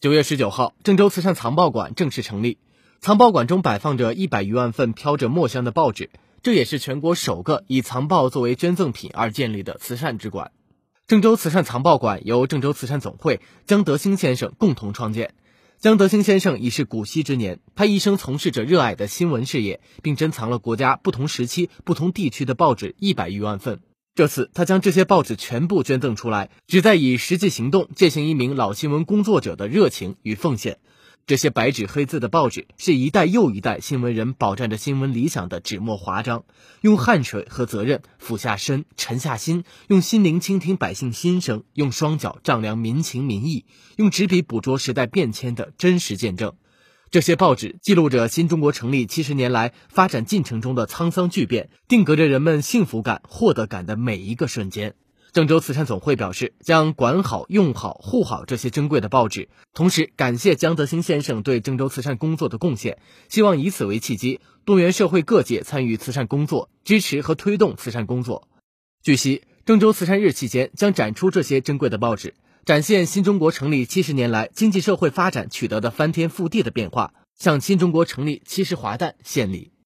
九月十九号，郑州慈善藏报馆正式成立。藏报馆中摆放着一百余万份飘着墨香的报纸，这也是全国首个以藏报作为捐赠品而建立的慈善之馆。郑州慈善藏报馆由郑州慈善总会江德兴先生共同创建。江德兴先生已是古稀之年，他一生从事着热爱的新闻事业，并珍藏了国家不同时期、不同地区的报纸一百余万份。这次，他将这些报纸全部捐赠出来，旨在以实际行动践行一名老新闻工作者的热情与奉献。这些白纸黑字的报纸，是一代又一代新闻人饱蘸着新闻理想的纸墨华章，用汗水和责任俯下身、沉下心，用心灵倾听百姓心声，用双脚丈量民情民意，用纸笔捕捉时代变迁的真实见证。这些报纸记录着新中国成立七十年来发展进程中的沧桑巨变，定格着人们幸福感、获得感的每一个瞬间。郑州慈善总会表示，将管好、用好、护好这些珍贵的报纸，同时感谢江德兴先生对郑州慈善工作的贡献，希望以此为契机，动员社会各界参与慈善工作，支持和推动慈善工作。据悉，郑州慈善日期间将展出这些珍贵的报纸。展现新中国成立七十年来经济社会发展取得的翻天覆地的变化，向新中国成立七十华诞献礼。